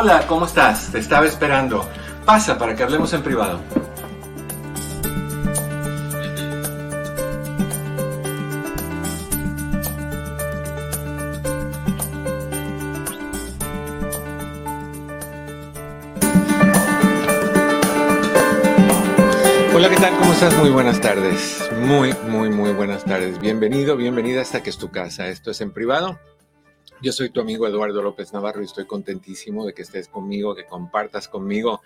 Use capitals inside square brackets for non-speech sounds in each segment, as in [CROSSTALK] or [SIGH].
Hola, ¿cómo estás? Te estaba esperando. Pasa para que hablemos en privado. Hola, ¿qué tal? ¿Cómo estás? Muy buenas tardes. Muy, muy, muy buenas tardes. Bienvenido, bienvenida hasta que es tu casa. Esto es en privado. Yo soy tu amigo Eduardo López Navarro y estoy contentísimo de que estés conmigo, que compartas conmigo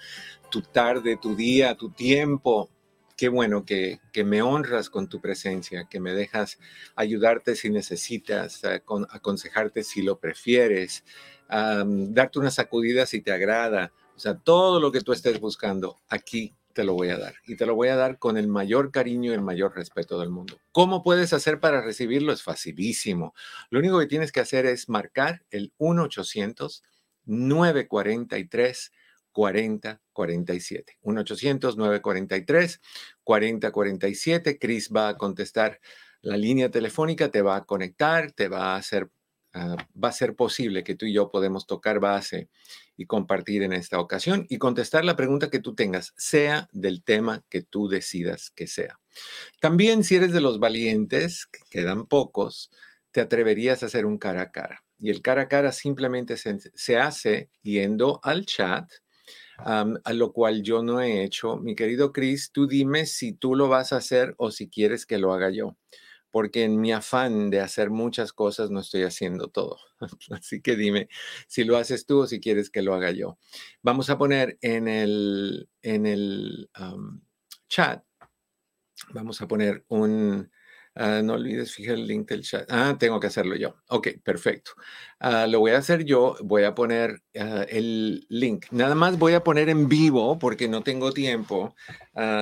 tu tarde, tu día, tu tiempo. Qué bueno que, me honras con tu presencia, que me dejas ayudarte si necesitas, aconsejarte si lo prefieres, darte una sacudida si te agrada. O sea, todo lo que tú estés buscando aquí te lo voy a dar. Y te lo voy a dar con el mayor cariño y el mayor respeto del mundo. ¿Cómo puedes hacer para recibirlo? Es facilísimo. Lo único que tienes que hacer es marcar el 1-800-943. 4047. 1-800-943-4047. Chris va a contestar la línea telefónica, te va a conectar, te va a hacer, ah, va a ser posible que tú y yo podemos tocar base y compartir en esta ocasión y contestar la pregunta que tú tengas, sea del tema que tú decidas que sea. También si eres de los valientes, que quedan pocos, te atreverías a hacer un cara a cara. Y el cara a cara simplemente se, hace yendo al chat, a lo cual yo no he hecho. Mi querido Chris, tú dime si tú lo vas a hacer o si quieres que lo haga yo porque en mi afán de hacer muchas cosas no estoy haciendo todo. [LAUGHS] Así que dime si lo haces tú o si quieres que lo haga yo. Vamos a poner en el, en el chat, vamos a poner un, ah, no olvides fijar el link del chat. Ah, tengo que hacerlo yo. Ok, perfecto. Ah, lo voy a hacer yo. Voy a poner ah, el link. Nada más voy a poner en vivo porque no tengo tiempo.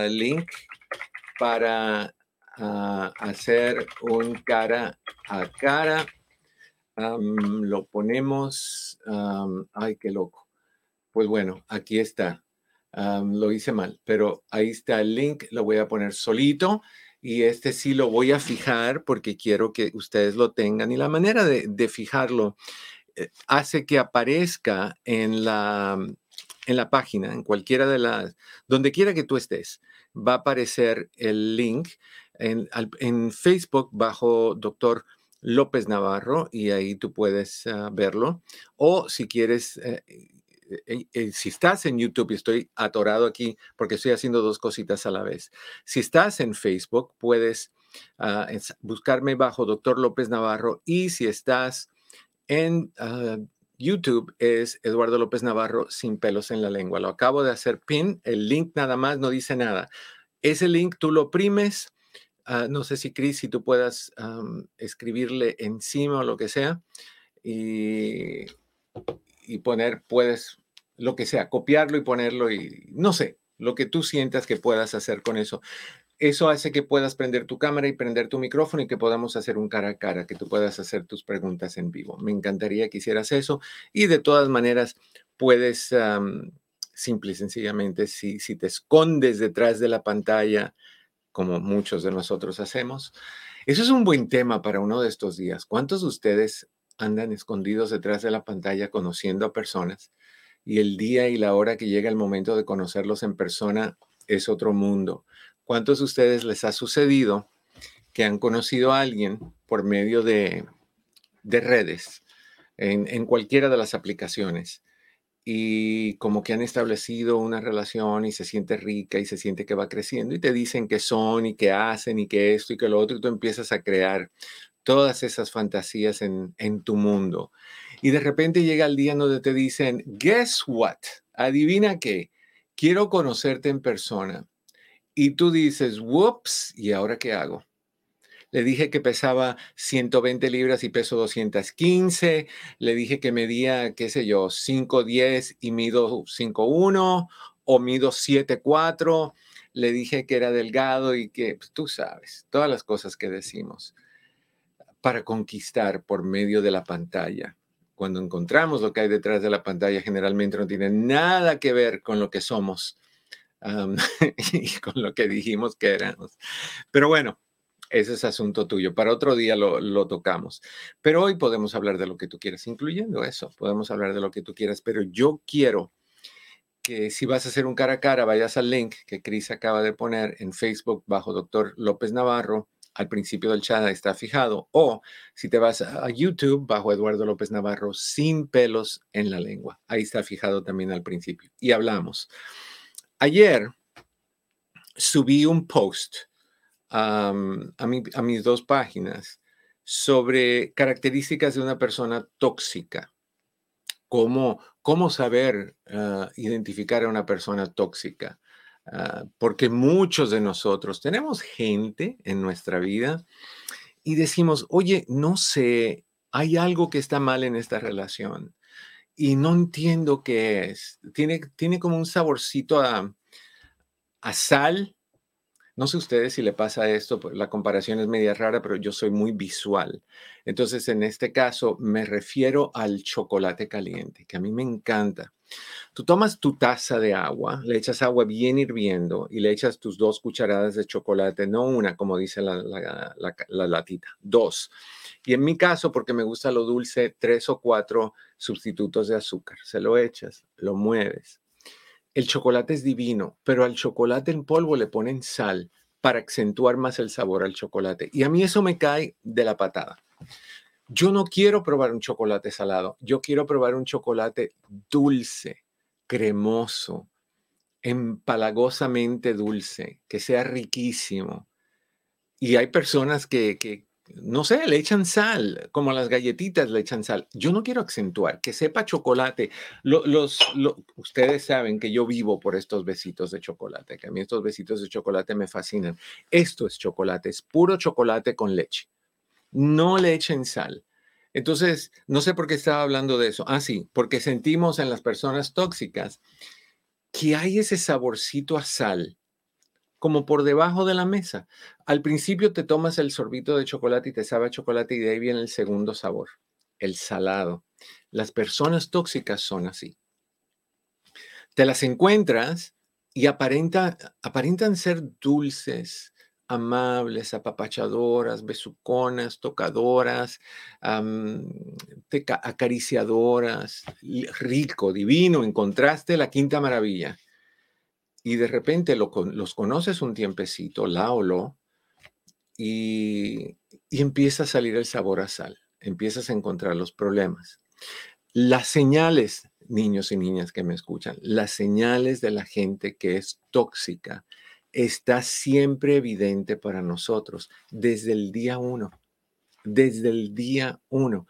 link para hacer un cara a cara. lo ponemos, ay, qué loco. Pues bueno, aquí está. lo hice mal, pero ahí está el link, lo voy a poner solito y este sí lo voy a fijar porque quiero que ustedes lo tengan y la manera de, de fijarlo eh, hace que aparezca en la, en la página, en cualquiera de las, donde quiera que tú estés, va a aparecer el link en, Facebook bajo doctor López Navarro y ahí tú puedes ah, verlo. O si quieres, eh, eh, eh, si estás en YouTube, y estoy atorado aquí porque estoy haciendo dos cositas a la vez. Si estás en Facebook, puedes ah, buscarme bajo doctor López Navarro y si estás en ah, YouTube es Eduardo López Navarro sin pelos en la lengua. Lo acabo de hacer pin, el link nada más no dice nada. Ese link tú lo oprimes Ah, no sé si, Cris, si tú puedas escribirle encima o lo que sea y, y, poner, puedes, lo que sea, copiarlo y ponerlo y no sé, lo que tú sientas que puedas hacer con eso. Eso hace que puedas prender tu cámara y prender tu micrófono y que podamos hacer un cara a cara, que tú puedas hacer tus preguntas en vivo. Me encantaría que hicieras eso y de todas maneras puedes, simple y sencillamente, si, si te escondes detrás de la pantalla, como muchos de nosotros hacemos. Eso es un buen tema para uno de estos días. ¿Cuántos de ustedes andan escondidos detrás de la pantalla conociendo a personas y el día y la hora que llega el momento de conocerlos en persona es otro mundo? ¿Cuántos de ustedes les ha sucedido que han conocido a alguien por medio de, redes, en, en cualquiera de las aplicaciones? Y como que han establecido una relación y se siente rica y se siente que va creciendo y te dicen que son y que hacen y que esto y que lo otro y tú empiezas a crear todas esas fantasías en, en tu mundo. Y de repente llega el día donde te dicen, guess what? Adivina qué, quiero conocerte en persona. Y tú dices, whoops, ¿y ahora qué hago? Le dije que pesaba 120 libras y peso 215. Le dije que medía, qué sé yo, 5'10 y mido 5'1 o mido 7'4. Le dije que era delgado y que, pues, tú sabes, todas las cosas que decimos para conquistar por medio de la pantalla. Cuando encontramos lo que hay detrás de la pantalla, generalmente no tiene nada que ver con lo que somos [LAUGHS] y con lo que dijimos que éramos. Pero bueno, ese es asunto tuyo. Para otro día lo, tocamos. Pero hoy podemos hablar de lo que tú quieras, incluyendo eso. Podemos hablar de lo que tú quieras. Pero yo quiero que si vas a hacer un cara a cara, vayas al link que Cris acaba de poner en Facebook bajo Doctor López Navarro al principio del chat está fijado. O si te vas a YouTube bajo Eduardo López Navarro sin pelos en la lengua. Ahí está fijado también al principio. Y hablamos. Ayer subí un post a, mis dos páginas sobre características de una persona tóxica. Cómo, cómo saber ah, identificar a una persona tóxica. Ah, porque muchos de nosotros tenemos gente en nuestra vida y decimos, oye, no sé, hay algo que está mal en esta relación y no entiendo qué es. Tiene, tiene como un saborcito a, a sal no sé ustedes si le pasa esto, pues, la comparación es media rara, pero yo soy muy visual. Entonces, en este caso, me refiero al chocolate caliente, que a mí me encanta. Tú tomas tu taza de agua, le echas agua bien hirviendo y le echas tus dos cucharadas de chocolate, no una, como dice la, la latita, dos. Y en mi caso, porque me gusta lo dulce, tres o cuatro sustitutos de azúcar. Se lo echas, lo mueves el chocolate es divino, pero al chocolate en polvo le ponen sal para acentuar más el sabor al chocolate. Y a mí eso me cae de la patada. Yo no quiero probar un chocolate salado, yo quiero probar un chocolate dulce, cremoso, empalagosamente dulce, que sea riquísimo. Y hay personas que, que, no sé, le echan sal, como las galletitas le echan sal. Yo no quiero acentuar, que sepa chocolate. los, ustedes saben que yo vivo por estos besitos de chocolate, que a mí estos besitos de chocolate me fascinan. Esto es chocolate, es puro chocolate con leche. No le echen sal. Entonces, no sé por qué estaba hablando de eso. Ah, sí, porque sentimos en las personas tóxicas que hay ese saborcito a sal como por debajo de la mesa. Al principio te tomas el sorbito de chocolate y te sabe chocolate y de ahí viene el segundo sabor, el salado. Las personas tóxicas son así. Te las encuentras y aparenta, aparentan ser dulces, amables, apapachadoras, besuconas, tocadoras, acariciadoras, rico, divino, encontraste la quinta maravilla y de repente los conoces un tiempecito, la o lo, y, y empieza a salir el sabor a sal, empiezas a encontrar los problemas. Las señales, niños y niñas que me escuchan, las señales de la gente que es tóxica está siempre evidente para nosotros desde el día uno, desde el día uno.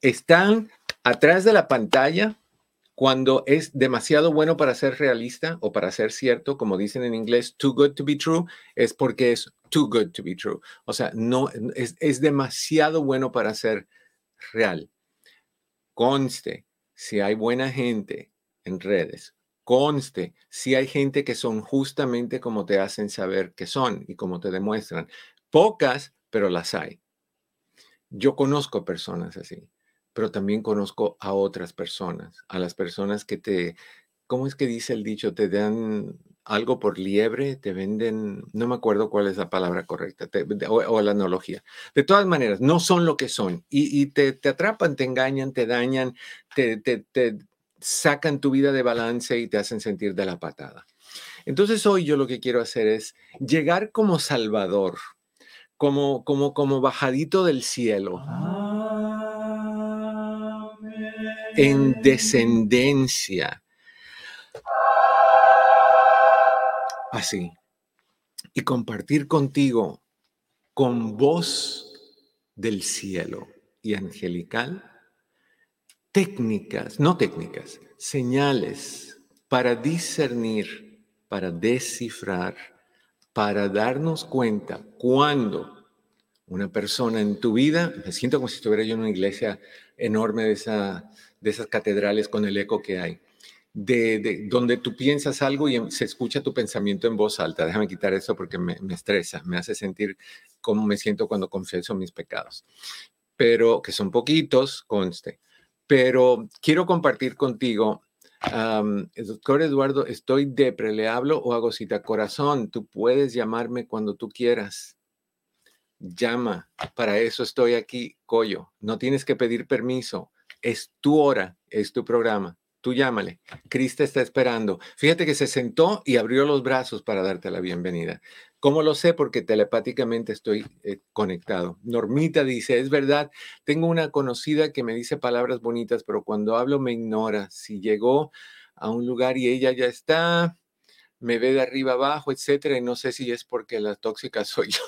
Están atrás de la pantalla cuando es demasiado bueno para ser realista o para ser cierto, como dicen en inglés, too good to be true, es porque es too good to be true. O sea, no es, es demasiado bueno para ser real. Conste, si hay buena gente en redes, conste, si hay gente que son justamente como te hacen saber que son y como te demuestran. Pocas, pero las hay. Yo conozco personas así pero también conozco a otras personas, a las personas que te, ¿cómo es que dice el dicho? Te dan algo por liebre, te venden, no me acuerdo cuál es la palabra correcta, o, la analogía. De todas maneras, no son lo que son y, te, te, atrapan, te engañan, te dañan, te, te, te sacan tu vida de balance y te hacen sentir de la patada. Entonces hoy yo lo que quiero hacer es llegar como salvador, como, como, como bajadito del cielo. Ah en descendencia. Así. Y compartir contigo con voz del cielo y angelical técnicas, no técnicas, señales para discernir, para descifrar, para darnos cuenta cuando una persona en tu vida, me siento como si estuviera yo en una iglesia enorme de, esa, de esas catedrales con el eco que hay, de, donde tú piensas algo y em, se escucha tu pensamiento en voz alta. Déjame quitar eso porque me, me estresa, me hace sentir cómo me siento cuando confieso mis pecados, pero que son poquitos, conste. Pero quiero compartir contigo doctor Eduardo, estoy depre, ¿le hablo o hago cita? Corazón, tú puedes llamarme cuando tú quieras. Llama, para eso estoy aquí, Coyo. No tienes que pedir permiso. Es tu hora, es tu programa. Tú llámale. Crista está esperando. Fíjate que se sentó y abrió los brazos para darte la bienvenida. ¿Cómo lo sé? Porque telepáticamente estoy eh, conectado. Normita dice, es verdad, tengo una conocida que me dice palabras bonitas, pero cuando hablo me ignora. Si llegó a un lugar y ella ya está, me ve de arriba abajo, etcétera, y no sé si es porque la tóxica [LAUGHS] soy yo.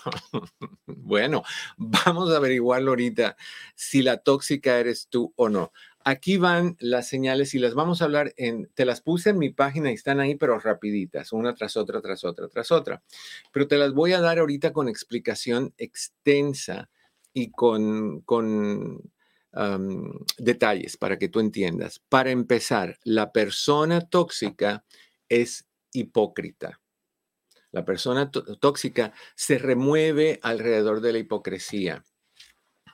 bueno, vamos a averiguarlo ahorita si la tóxica eres tú o no. Aquí van las señales y las vamos a hablar en, te las puse en mi página y están ahí, pero rapiditas, una tras otra, tras otra, tras otra. Pero te las voy a dar ahorita con explicación extensa y con, con detalles para que tú entiendas. Para empezar, la persona tóxica es hipócrita. La persona tóxica se remueve alrededor de la hipocresía.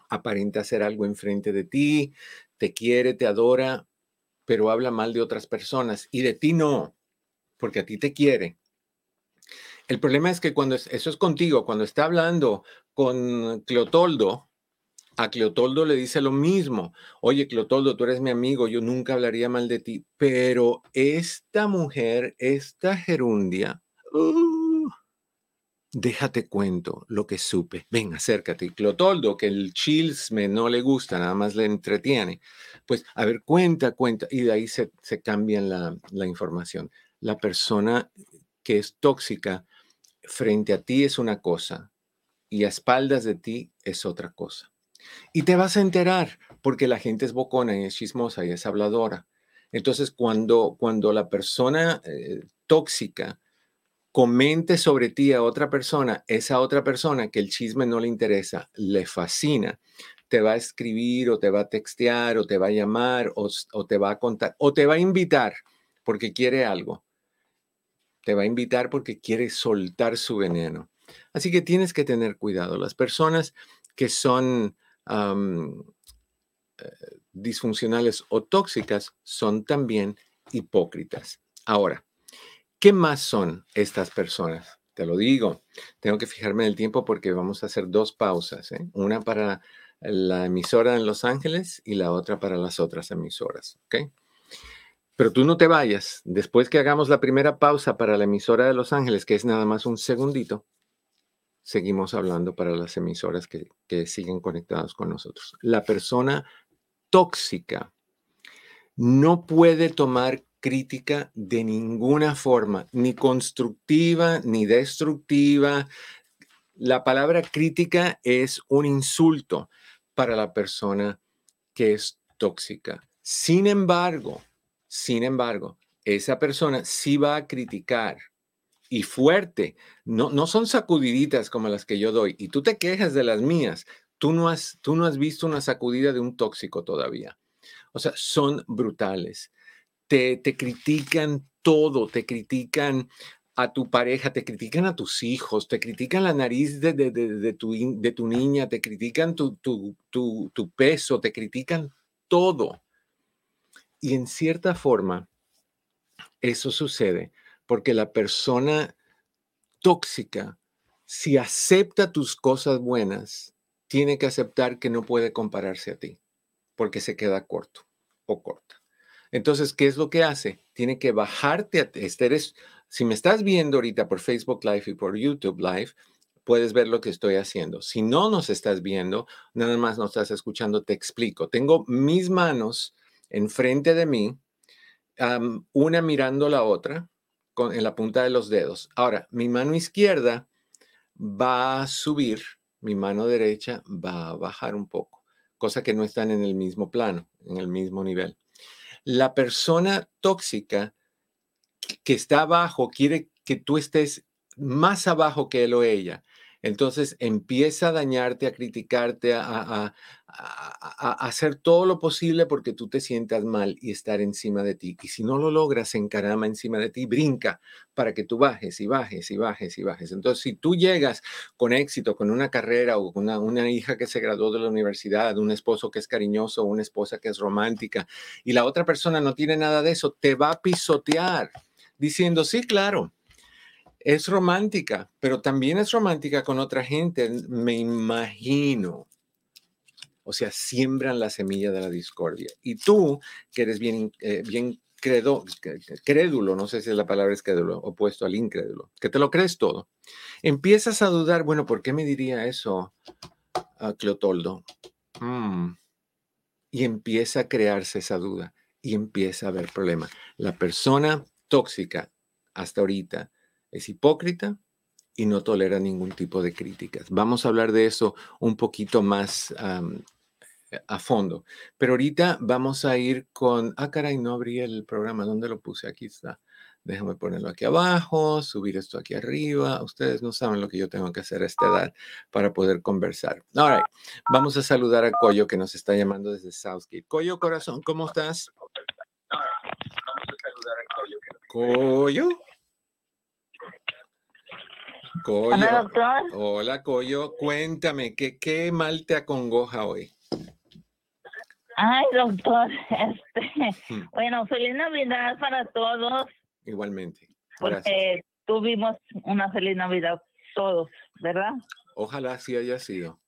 Aparenta hacer algo enfrente de ti, te quiere, te adora, pero habla mal de otras personas y de ti no, porque a ti te quiere. El problema es que cuando eso es contigo, cuando está hablando con Cleotoldo, a Cleotoldo le dice lo mismo. Oye, Cleotoldo, tú eres mi amigo, yo nunca hablaría mal de ti. Pero esta mujer, esta gerundia, uh, déjate cuento lo que supe. Ven, acércate. Cleotoldo, que el chisme no le gusta, nada más le entretiene. Pues, a ver, cuenta, cuenta. Y de ahí se, se cambia la, la información. La persona que es tóxica frente a ti es una cosa y a espaldas de ti es otra cosa. Y te vas a enterar porque la gente es bocona y es chismosa y es habladora. Entonces, cuando, cuando la persona eh, tóxica comente sobre ti a otra persona, esa otra persona que el chisme no le interesa, le fascina, te va a escribir o te va a textear o te va a llamar o, o te va a contar o te va a invitar porque quiere algo. Te va a invitar porque quiere soltar su veneno. Así que tienes que tener cuidado. Las personas que son eh, disfuncionales o tóxicas son también hipócritas. Ahora, ¿qué más son estas personas? Te lo digo, tengo que fijarme en el tiempo porque vamos a hacer dos pausas, ¿eh? una para la emisora en Los Ángeles y la otra para las otras emisoras, ¿ok? Pero tú no te vayas. Después que hagamos la primera pausa para la emisora de Los Ángeles, que es nada más un segundito, seguimos hablando para las emisoras que, siguen conectadas con nosotros. La persona tóxica no puede tomar crítica de ninguna forma, ni constructiva ni destructiva. La palabra crítica es un insulto para la persona que es tóxica. Sin embargo, sin embargo, esa persona sí va a criticar y fuerte. No, no son sacudiditas como las que yo doy. Y tú te quejas de las mías. Tú no, has, tú no has visto una sacudida de un tóxico todavía. O sea, son brutales. Te, te critican todo, te critican a tu pareja, te critican a tus hijos, te critican la nariz de, de, de, tu, de tu, niña, te critican tu, tu, tu, tu peso, te critican todo. Y en cierta forma, eso sucede porque la persona tóxica, si acepta tus cosas buenas, tiene que aceptar que no puede compararse a ti, porque se queda corto o corta. Entonces, ¿qué es lo que hace? Tiene que bajarte a este si me estás viendo ahorita por Facebook Live y por YouTube Live, puedes ver lo que estoy haciendo. Si no nos estás viendo, nada más nos estás escuchando, te explico. Tengo mis manos enfrente de mí, una mirando la otra, en la punta de los dedos. Ahora, mi mano izquierda va a subir, mi mano derecha va a bajar un poco, cosa que no están en el mismo plano, en el mismo nivel. La persona tóxica que está abajo quiere que tú estés más abajo que él o ella. Entonces empieza a dañarte, a criticarte, a, hacer todo lo posible porque tú te sientas mal y estar encima de ti. Y si no lo logras, encarama encima de ti, brinca para que tú bajes y bajes y bajes y bajes. Entonces, si tú llegas con éxito, con una carrera o con una, una hija que se graduó de la universidad, un esposo que es cariñoso, una esposa que es romántica, y la otra persona no tiene nada de eso, te va a pisotear diciendo, sí, claro, es romántica, pero también es romántica con otra gente, me imagino. O sea, siembran la semilla de la discordia. Y tú, que eres bien, eh, bien crédulo, no sé si la palabra es crédulo, opuesto al incrédulo, que te lo crees todo, empiezas a dudar, bueno, ¿por qué me diría eso a Cleotoldo? Mm. Y empieza a crearse esa duda y empieza a haber problema. La persona tóxica hasta ahorita es hipócrita y no tolera ningún tipo de críticas. Vamos a hablar de eso un poquito más a fondo. Pero ahorita vamos a ir con, ah, caray, no abrí el programa, ¿dónde lo puse? Aquí está. Déjame ponerlo aquí abajo, subir esto aquí arriba. Ustedes no saben lo que yo tengo que hacer a esta edad para poder conversar. Ahora, vamos a saludar a Coyo que nos está llamando desde Southgate. Coyo, corazón, ¿cómo estás? Vamos a saludar a Coyo. Coyo. Coyo. Hola, doctor. Hola, Coyo. Cuéntame, ¿qué, ¿qué mal te acongoja hoy? Ay, doctor, [LAUGHS] este, hmm. bueno, feliz Navidad para todos. Igualmente. Porque tuvimos una feliz Navidad todos, ¿verdad? Ojalá así haya sido.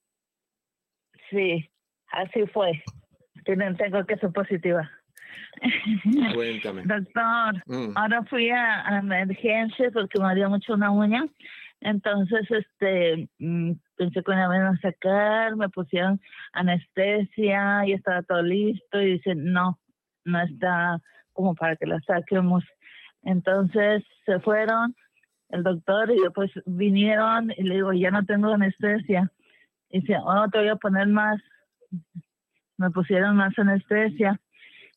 Sí, así fue. Tengo que ser positiva. Cuéntame. [LAUGHS] Doctor, mm. ahora fui a, a emergencia porque me había mucho una uña entonces, este, mm, pensé que me iban a sacar, me pusieron anestesia y estaba todo listo y dice, no, no está como para que la saquemos. Entonces se fueron el doctor y después vinieron y le digo, ya no tengo anestesia. Y dice, oh, te voy a poner más. Me pusieron más anestesia.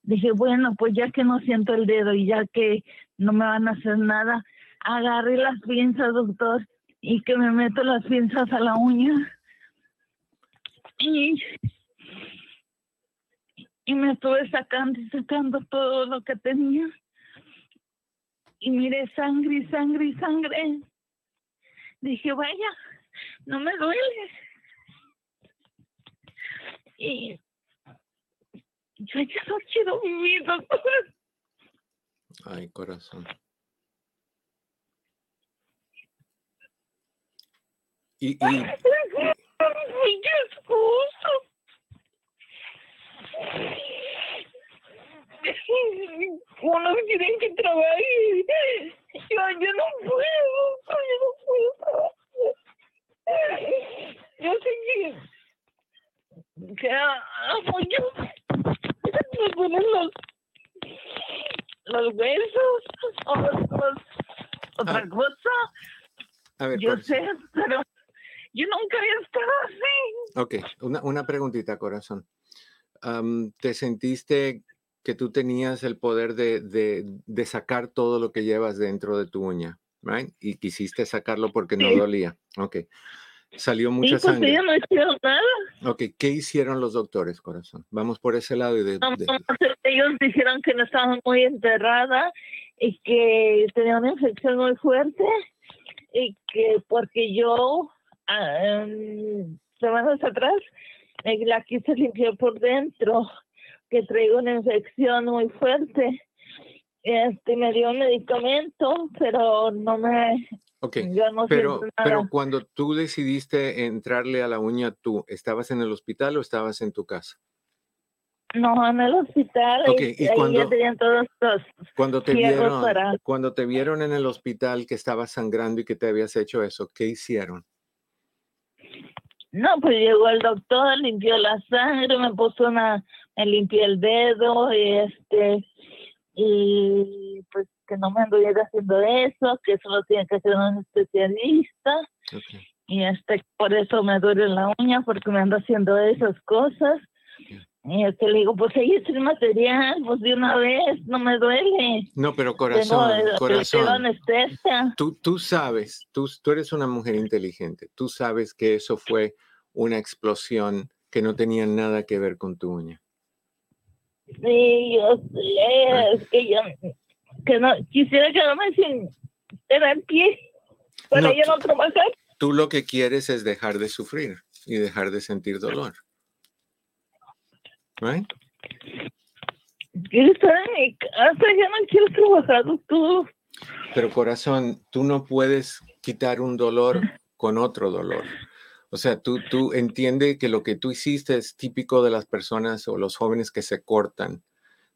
Dije, bueno, pues ya que no siento el dedo y ya que no me van a hacer nada, agarré las pinzas, doctor, y que me meto las pinzas a la uña. Y, y me estuve sacando y sacando todo lo que tenía. Y miré sangre y sangre y sangre. Dije, vaya, no me duele. Y yo ya no quiero vivir, doctor. Ay, corazón. Y, y... Uno tiene que trabajar. Yo, yo no puedo, yo no puedo trabajar. Yo sé que, que amo yo. Me ponen los, los huesos, o los, otra ah. cosa. A ver, yo sé, pero yo nunca había estado así. Ok, una, una preguntita, corazón. ¿Te sentiste que tú tenías el poder de, de, de, sacar todo lo que llevas dentro de tu uña, right? Y quisiste sacarlo porque no dolía. Ok. Salió mucha pues, sangre. no hicieron nada. Ok, ¿qué hicieron los doctores, corazón? Vamos por ese lado y de, Ellos dijeron que no estaba muy enterrada y que tenía una infección muy fuerte y que porque yo um, semanas atrás la quise limpiar por dentro, que traigo una infección muy fuerte. Este me dio un medicamento, pero no me Ok, pero, pero cuando tú decidiste entrarle a la uña, ¿tú estabas en el hospital o estabas en tu casa? No, en el hospital. Okay. ¿Y cuando, todos los cuando te vieron, cuando te vieron en el hospital que estabas sangrando y que te habías hecho eso, ¿qué hicieron? No, pues llegó el doctor, limpió la sangre, me puso una, me limpió el dedo y este, y pues que no me anduviera haciendo eso, que eso lo tiene que hacer un especialista. Y este, por eso me duele la uña, porque me ando haciendo esas cosas. Y este le digo, pues ahí es el material, pues de una vez, no me duele. No, pero corazón, corazón. Tú, tú sabes, tú, tú eres una mujer inteligente, tú sabes que eso fue una explosión que no tenía nada que ver con tu uña. Sí, yo sé, es que yo que no, quisiera quedarme sin tener pie para no, no trabajar. Tú lo que quieres es dejar de sufrir y dejar de sentir dolor. Right? En mi casa, ya no quiero trabajar. Pero corazón, tú no puedes quitar un dolor con otro dolor. O sea, tú, tú entiendes que lo que tú hiciste es típico de las personas o los jóvenes que se cortan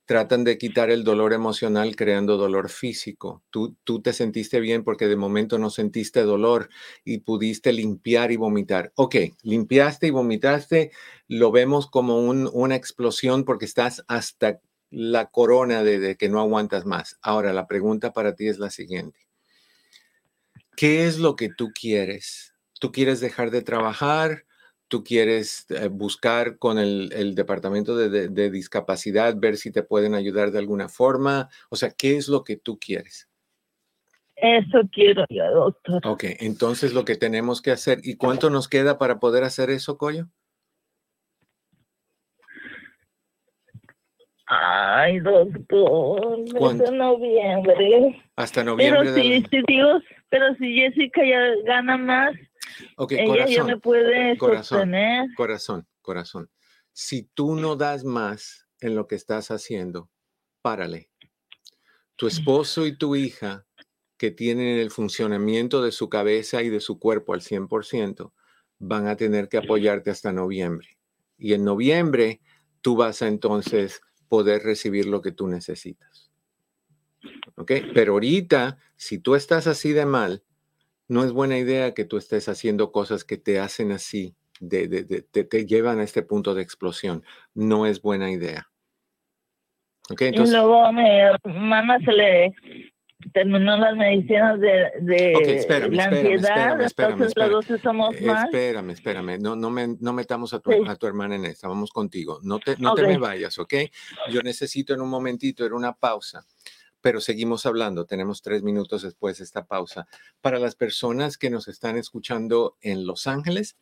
tratan de quitar el dolor emocional creando dolor físico. Tú, tú te sentiste bien porque de momento no sentiste dolor y pudiste limpiar y vomitar. Ok, limpiaste y vomitaste, lo vemos como una explosión porque estás hasta la corona de, de que no aguantas más. Ahora, la pregunta para ti es la siguiente. ¿Qué es lo que tú quieres? ¿Tú quieres dejar de trabajar? Tú quieres eh, buscar con el, departamento de, discapacidad, ver si te pueden ayudar de alguna forma. O sea, ¿qué es lo que tú quieres? Eso quiero yo, doctor. Ok, entonces lo que tenemos que hacer, ¿y cuánto nos queda para poder hacer eso, Coyo? Ay, doctor, hasta noviembre. Hasta noviembre. Pero si, si Dios, pero si Jessica ya gana más, Ok, corazón. me puede corazón, Corazón, corazón. Si tú no das más en lo que estás haciendo, párale. Tu esposo y tu hija, que tienen el funcionamiento de su cabeza y de su cuerpo al 100%, van a tener que apoyarte hasta noviembre. Y en noviembre tú vas a entonces poder recibir lo que tú necesitas. ¿Ok? Pero ahorita, si tú estás así de mal, no es buena idea que tú estés haciendo cosas que te hacen así, de, te, llevan a este punto de explosión. No es buena idea. Okay, entonces, y luego a mi hermana se le terminó las medicinas de, de espérame, la ansiedad, espérame, entonces los dos somos eh, más. Espérame, espérame, no, no, me, no metamos a tu, a tu hermana en esta, vamos contigo. No te, no te me vayas, ¿ok? Yo necesito en un momentito, era una pausa pero seguimos hablando. Tenemos tres minutos después de esta pausa. Para las personas que nos están escuchando en Los Ángeles,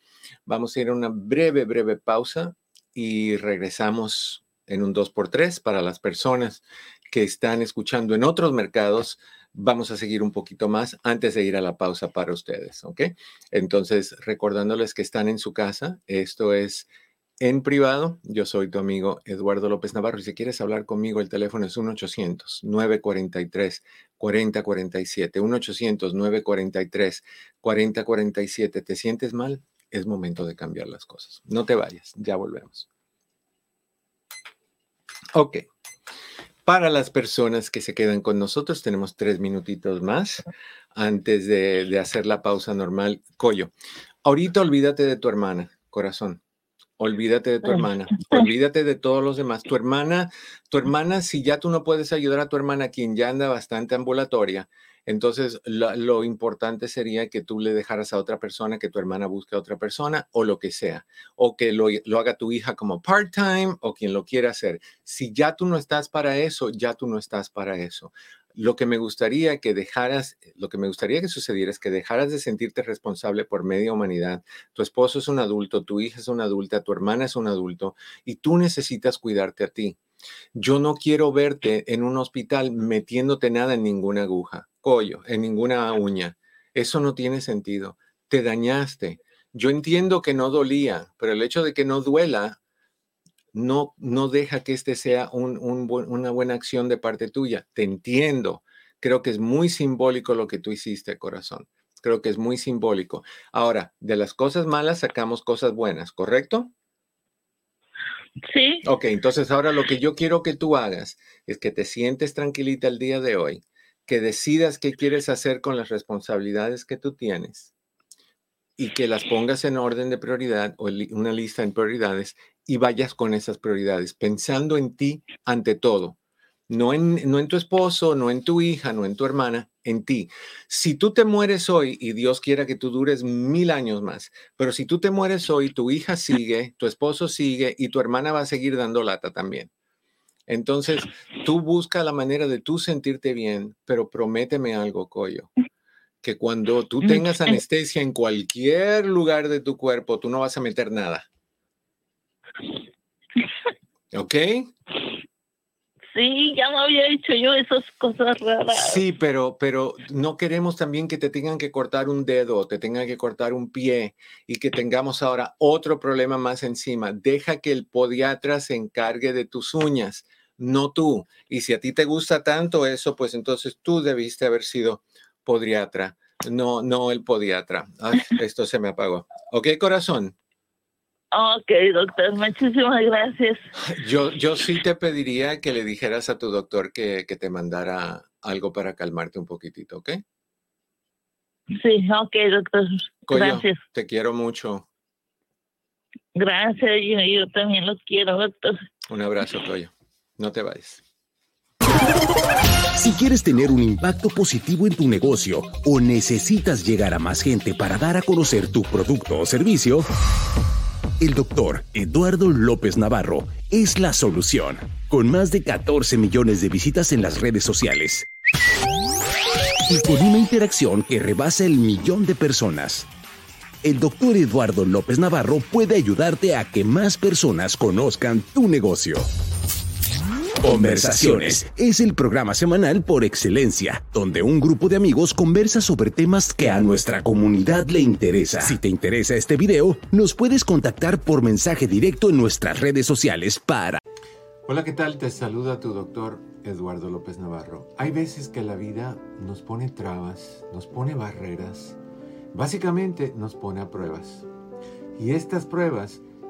vamos a ir a una breve, breve pausa y regresamos en un 2x3. Para las personas que están escuchando en otros mercados, vamos a seguir un poquito más antes de ir a la pausa para ustedes, ¿ok? Entonces, recordándoles que están en su casa, esto es en privado. Yo soy tu amigo Eduardo López Navarro y si quieres hablar conmigo, el teléfono es 1-800-943-4047. 1-800-943-4047. ¿Te sientes mal? Es momento de cambiar las cosas. No te vayas, ya volvemos. Ok. Para las personas que se quedan con nosotros, tenemos tres minutitos más antes de, de hacer la pausa normal. Coyo, ahorita olvídate de tu hermana, corazón Olvídate de tu hermana, [LAUGHS] olvídate de todos los demás. Tu hermana, tu hermana, si ya tú no puedes ayudar a tu hermana, quien ya anda bastante ambulatoria, entonces lo, importante sería que tú le dejaras a otra persona, que tu hermana busque a otra persona o lo que sea, o que lo, lo haga tu hija como part-time o quien lo quiera hacer. Si ya tú no estás para eso, ya tú no estás para eso. Lo que me gustaría que dejaras, lo que me gustaría que sucediera es que dejaras de sentirte responsable por media humanidad. Tu esposo es un adulto, tu hija es una adulta, tu hermana es un adulto y tú necesitas cuidarte a ti. Yo no quiero verte en un hospital metiéndote nada en ninguna aguja, collo, en ninguna uña. Eso no tiene sentido. Te dañaste. Yo entiendo que no dolía, pero el hecho de que no duela no, no deja que este sea una buena acción de parte tuya. Te entiendo. Creo que es muy simbólico lo que tú hiciste, corazón. Creo que es muy simbólico. Ahora, de las cosas malas sacamos cosas buenas, ¿correcto? Sí. Ok, entonces ahora lo que yo quiero que tú hagas es que te sientes tranquilita el día de hoy, que decidas qué quieres hacer con las responsabilidades que tú tienes y que las pongas en orden de prioridad o una lista en prioridades y vayas con esas prioridades, pensando en ti ante todo. no en, no en tu esposo, no en tu hija, no en tu hermana, en ti. Si tú te mueres hoy y Dios quiera que tú dures mil años más, pero si tú te mueres hoy, tu hija sigue, tu esposo sigue y tu hermana va a seguir dando lata también. Entonces, tú busca la manera de tú sentirte bien, pero prométeme algo, Coyo, que cuando tú tengas anestesia en cualquier lugar de tu cuerpo, tú no vas a meter nada. ¿Ok? Sí, ya me había dicho yo esas cosas raras. Sí, pero, pero no queremos también que te tengan que cortar un dedo, te tengan que cortar un pie y que tengamos ahora otro problema más encima. Deja que el podiatra se encargue de tus uñas, no tú. Y si a ti te gusta tanto eso, pues entonces tú debiste haber sido podiatra, no, no el podiatra. esto se me apagó. ¿Ok, corazón? Ok, doctor, muchísimas gracias. Yo, yo sí te pediría que le dijeras a tu doctor que, te mandara algo para calmarte un poquitito, ¿ok? Sí, ok, doctor. gracias. Te quiero mucho. Gracias, yo, yo también lo quiero, doctor. Un abrazo, Toyo. No te vayas. Si quieres tener un impacto positivo en tu negocio o necesitas llegar a más gente para dar a conocer tu producto o servicio, el doctor Eduardo López Navarro es la solución, con más de 14 millones de visitas en las redes sociales y con una interacción que rebasa el millón de personas. El doctor Eduardo López Navarro puede ayudarte a que más personas conozcan tu negocio. Conversaciones es el programa semanal por excelencia, donde un grupo de amigos conversa sobre temas que a nuestra comunidad le interesa. Si te interesa este video, nos puedes contactar por mensaje directo en nuestras redes sociales para... Hola, ¿qué tal? Te saluda tu doctor Eduardo López Navarro. Hay veces que la vida nos pone trabas, nos pone barreras, básicamente nos pone a pruebas. Y estas pruebas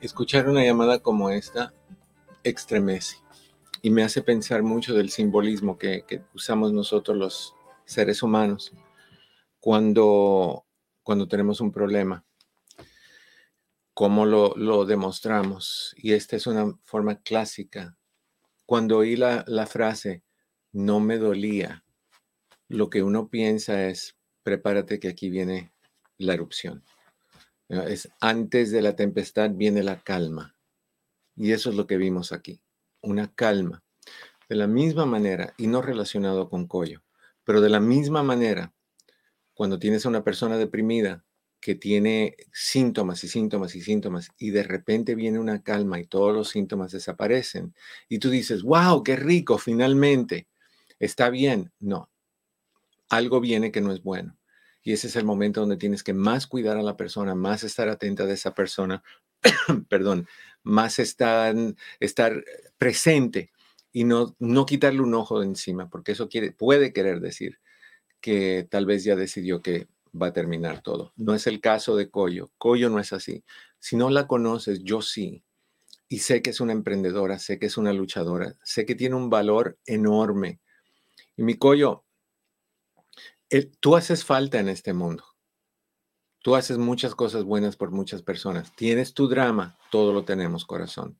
escuchar una llamada como esta extremece y me hace pensar mucho del simbolismo que, usamos nosotros los seres humanos cuando, cuando tenemos un problema. ¿Cómo lo, lo, demostramos? Y esta es una forma clásica. Cuando oí la, la frase, no me dolía, lo que uno piensa es, prepárate que aquí viene la erupción. Es antes de la tempestad viene la calma. Y eso es lo que vimos aquí, una calma. De la misma manera, y no relacionado con Coyo, pero de la misma manera, cuando tienes a una persona deprimida que tiene síntomas y síntomas y síntomas, y de repente viene una calma y todos los síntomas desaparecen, y tú dices, wow, qué rico, finalmente, está bien. No, algo viene que no es bueno. Y ese es el momento donde tienes que más cuidar a la persona, más estar atenta de esa persona, [CLEARS THROAT] perdón, más estar, estar presente y no, no quitarle un ojo de encima, porque eso quiere, puede querer decir que tal vez ya decidió que va a terminar todo. No es el caso de Coyo. Coyo no es así. Si no la conoces, yo sí. Y sé que es una emprendedora, sé que es una luchadora, sé que tiene un valor enorme. Y mi Coyo, tú haces falta en este mundo. Tú haces muchas cosas buenas por muchas personas. Tienes tu drama, todo lo tenemos, corazón.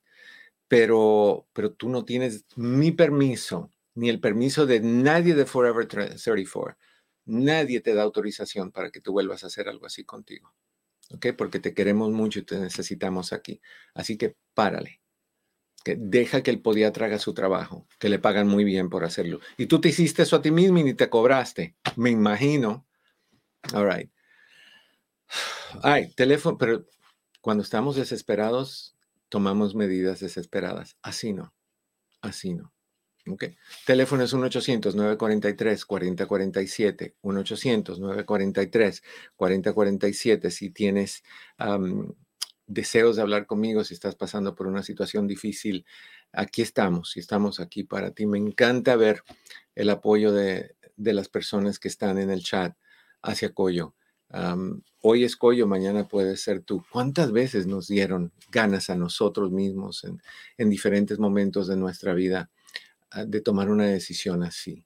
Pero, pero tú no tienes mi permiso, ni el permiso de nadie de Forever 34. Nadie te da autorización para que tú vuelvas a hacer algo así contigo. ¿Ok? Porque te queremos mucho y te necesitamos aquí. Así que párale. Deja que el podiatra haga su trabajo, que le pagan muy bien por hacerlo. Y tú te hiciste eso a ti mismo y ni te cobraste. Me imagino. All right. Ay, teléfono, pero cuando estamos desesperados, tomamos medidas desesperadas. Así no. Así no. ¿Ok? Teléfono es 1-800-943-4047. 1-800-943-4047. Si tienes deseos de hablar conmigo, si estás pasando por una situación difícil, aquí estamos y estamos aquí para ti. Me encanta ver el apoyo de, de las personas que están en el chat hacia Coyo hoy es Coyo, mañana puede ser tú. ¿Cuántas veces nos dieron ganas a nosotros mismos en, en diferentes momentos de nuestra vida ah, de tomar una decisión así?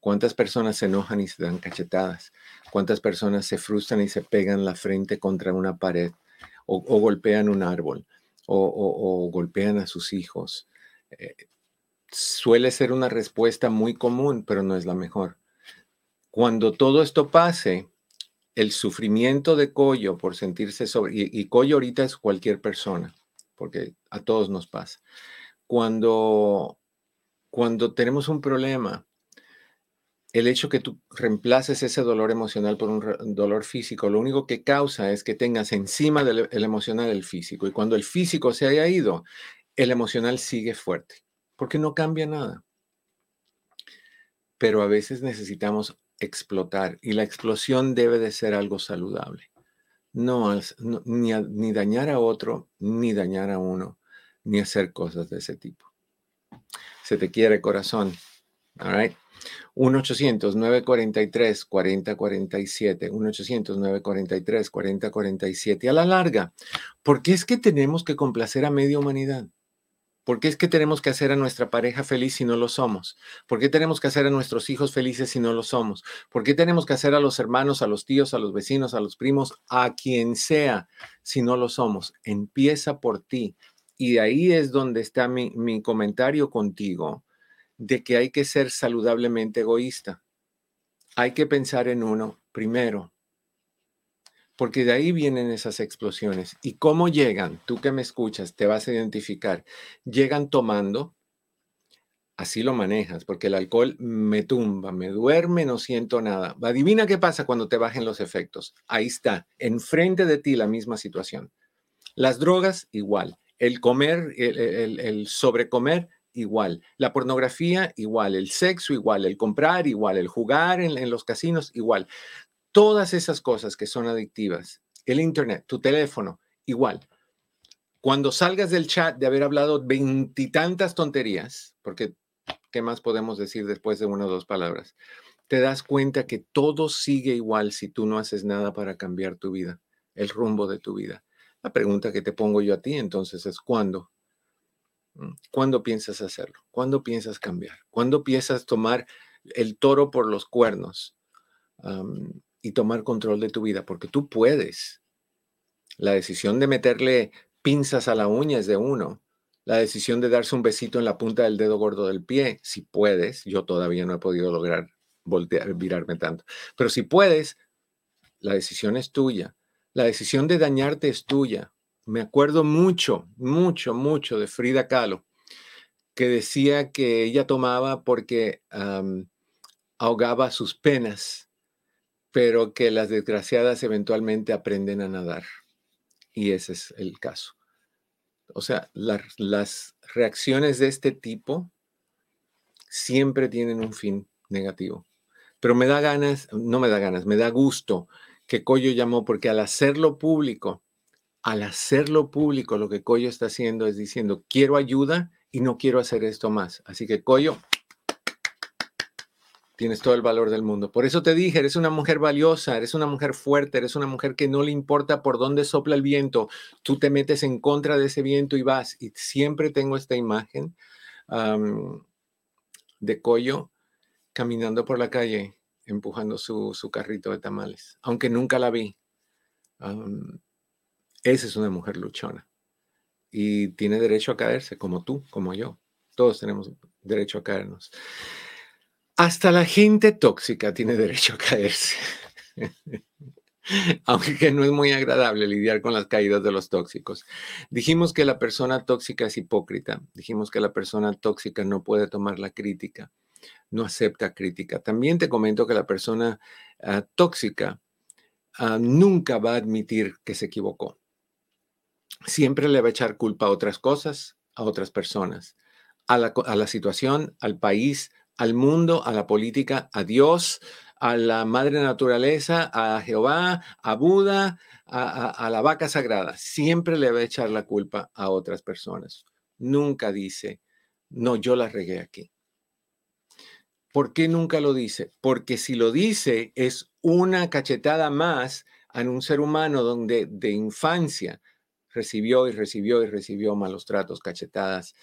¿Cuántas personas se enojan y se dan cachetadas? ¿Cuántas personas se frustran y se pegan la frente contra una pared o, golpean un árbol o, golpean a sus hijos? Eh, suele ser una respuesta muy común, pero no es la mejor. Cuando todo esto pase, el sufrimiento de Coyo por sentirse sobre, y, y Coyo ahorita es cualquier persona, porque a todos nos pasa. Cuando, cuando tenemos un problema, el hecho que tú reemplaces ese dolor emocional por un dolor físico, lo único que causa es que tengas encima del emocional el físico. Y cuando el físico se haya ido, el emocional sigue fuerte, porque no cambia nada. Pero a veces necesitamos explotar y la explosión debe de ser algo saludable. No, ni, dañar a otro, ni dañar a uno, ni hacer cosas de ese tipo. Se te quiere corazón. All right. 1-800-943-4047. 1-800-943-4047. A la larga, ¿por qué es que tenemos que complacer a media humanidad? ¿Por qué es que tenemos que hacer a nuestra pareja feliz si no lo somos? ¿Por qué tenemos que hacer a nuestros hijos felices si no lo somos? ¿Por qué tenemos que hacer a los hermanos, a los tíos, a los vecinos, a los primos, a quien sea si no lo somos? Empieza por ti. Y ahí es donde está mi, mi comentario contigo de que hay que ser saludablemente egoísta. Hay que pensar en uno primero porque de ahí vienen esas explosiones. ¿Y cómo llegan? Tú que me escuchas, te vas a identificar. Llegan tomando, así lo manejas, porque el alcohol me tumba, me duerme, no siento nada. Adivina qué pasa cuando te bajen los efectos. Ahí está, enfrente de ti la misma situación. Las drogas, igual. El comer, el, sobrecomer, igual. La pornografía, igual. El sexo, igual. El comprar, igual. El jugar en, los casinos, igual. Todas esas cosas que son adictivas, el Internet, tu teléfono, igual. Cuando salgas del chat de haber hablado veintitantas tonterías, porque ¿qué más podemos decir después de una o dos palabras? Te das cuenta que todo sigue igual si tú no haces nada para cambiar tu vida, el rumbo de tu vida. La pregunta que te pongo yo a ti entonces es ¿cuándo? ¿Mm? ¿Cuándo piensas hacerlo? ¿Cuándo piensas cambiar? ¿Cuándo piensas tomar el toro por los cuernos? y tomar control de tu vida, porque tú puedes. La decisión de meterle pinzas a la uña es de uno. La decisión de darse un besito en la punta del dedo gordo del pie, si puedes, yo todavía no he podido lograr voltear, virarme tanto, pero si puedes, la decisión es tuya. La decisión de dañarte es tuya. Me acuerdo mucho, mucho, mucho de Frida Kahlo, que decía que ella tomaba porque ahogaba sus penas pero que las desgraciadas eventualmente aprenden a nadar. Y ese es el caso. O sea, las reacciones de este tipo siempre tienen un fin negativo. Pero me da ganas, no me da ganas, me da gusto que Coyo llamó, porque al hacerlo público, al hacerlo público, lo que Coyo está haciendo es diciendo, quiero ayuda y no quiero hacer esto más. Así que Coyo, tienes todo el valor del mundo. Por eso te dije, eres una mujer valiosa, eres una mujer fuerte, eres una mujer que no le importa por dónde sopla el viento, tú te metes en contra de ese viento y vas. Y siempre tengo esta imagen de Coyo caminando por la calle, empujando su, carrito de tamales, aunque nunca la vi. Esa es una mujer luchona y tiene derecho a caerse, como tú, como yo. Todos tenemos derecho a caernos. Hasta la gente tóxica tiene derecho a caerse. [LAUGHS] Aunque no es muy agradable lidiar con las caídas de los tóxicos. Dijimos que la persona tóxica es hipócrita. Dijimos que la persona tóxica no puede tomar la crítica, no acepta crítica. También te comento que la persona ah, tóxica ah, nunca va a admitir que se equivocó. Siempre le va a echar culpa a otras cosas, a otras personas, a la, a situación, al país, al mundo, a la política, a Dios, a la madre naturaleza, a Jehová, a Buda, a, la vaca sagrada. Siempre le va a echar la culpa a otras personas. Nunca dice, no, yo la regué aquí. ¿Por qué nunca lo dice? Porque si lo dice es una cachetada más en un ser humano donde de infancia recibió y recibió y recibió malos tratos, cachetadas,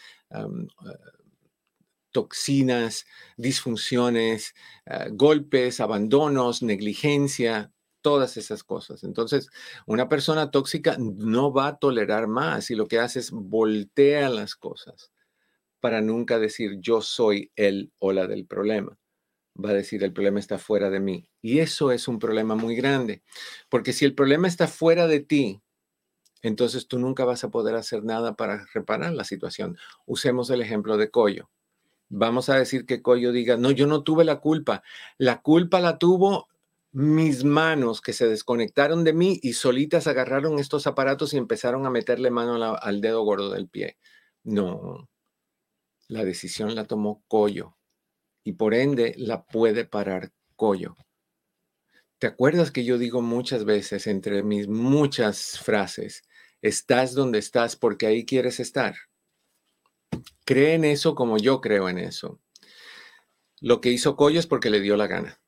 toxinas, disfunciones, ah, golpes, abandonos, negligencia, todas esas cosas. Entonces, una persona tóxica no va a tolerar más y lo que hace es voltea las cosas para nunca decir yo soy el o la del problema. Va a decir el problema está fuera de mí. Y eso es un problema muy grande, porque si el problema está fuera de ti, entonces tú nunca vas a poder hacer nada para reparar la situación. Usemos el ejemplo de Coyo vamos a decir que Coyo diga, no, yo no tuve la culpa. La culpa la tuvo mis manos que se desconectaron de mí y solitas agarraron estos aparatos y empezaron a meterle mano al dedo gordo del pie. No, la decisión la tomó Coyo y por ende la puede parar Coyo. ¿Te acuerdas que yo digo muchas veces entre mis muchas frases, estás donde estás porque ahí quieres estar? Cree en eso como yo creo en eso. Lo que hizo Coyo es porque le dio la gana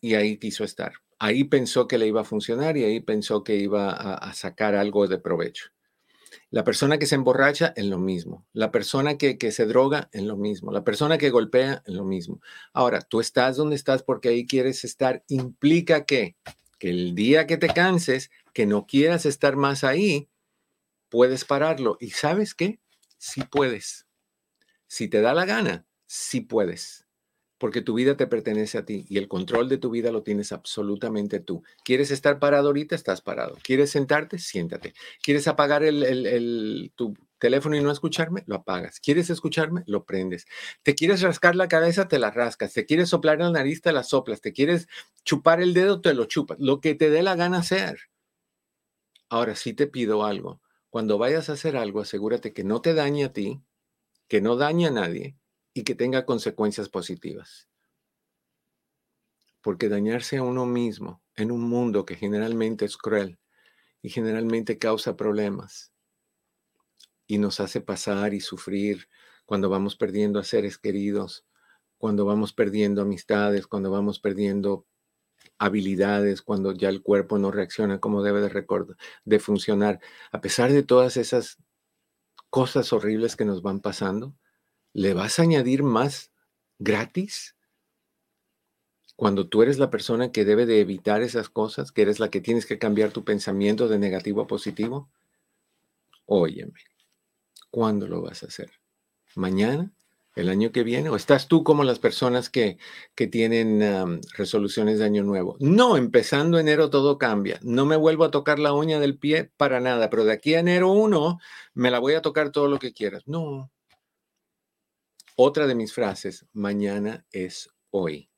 y ahí quiso estar. Ahí pensó que le iba a funcionar y ahí pensó que iba a, sacar algo de provecho. La persona que se emborracha en lo mismo. La persona que, que, se droga en lo mismo. La persona que golpea en lo mismo. Ahora, tú estás donde estás porque ahí quieres estar. Implica que, que el día que te canses, que no quieras estar más ahí, puedes pararlo. ¿Y sabes qué? Sí puedes. Si te da la gana, sí puedes, porque tu vida te pertenece a ti y el control de tu vida lo tienes absolutamente tú. ¿Quieres estar parado ahorita? Estás parado. ¿Quieres sentarte? Siéntate. ¿Quieres apagar el, tu teléfono y no escucharme? Lo apagas. ¿Quieres escucharme? Lo prendes. ¿Te quieres rascar la cabeza? Te la rascas. ¿Te quieres soplar la nariz? Te la soplas. ¿Te quieres chupar el dedo? Te lo chupas. Lo que te dé la gana hacer. Ahora sí te pido algo. Cuando vayas a hacer algo, asegúrate que no te dañe a ti, que no dañe a nadie y que tenga consecuencias positivas. Porque dañarse a uno mismo en un mundo que generalmente es cruel y generalmente causa problemas y nos hace pasar y sufrir cuando vamos perdiendo a seres queridos, cuando vamos perdiendo amistades, cuando vamos perdiendo habilidades, cuando ya el cuerpo no reacciona como debe de, funcionar. A pesar de todas esas cosas horribles que nos van pasando, ¿le vas a añadir más gratis? Cuando tú eres la persona que debe de evitar esas cosas, que eres la que tienes que cambiar tu pensamiento de negativo a positivo, óyeme, ¿cuándo lo vas a hacer? ¿Mañana? El año que viene? ¿O estás tú como las personas que, que tienen resoluciones de año nuevo? No, empezando enero todo cambia. No me vuelvo a tocar la uña del pie para nada, pero de aquí a enero 1 me la voy a tocar todo lo que quieras. No. Otra de mis frases, mañana es hoy.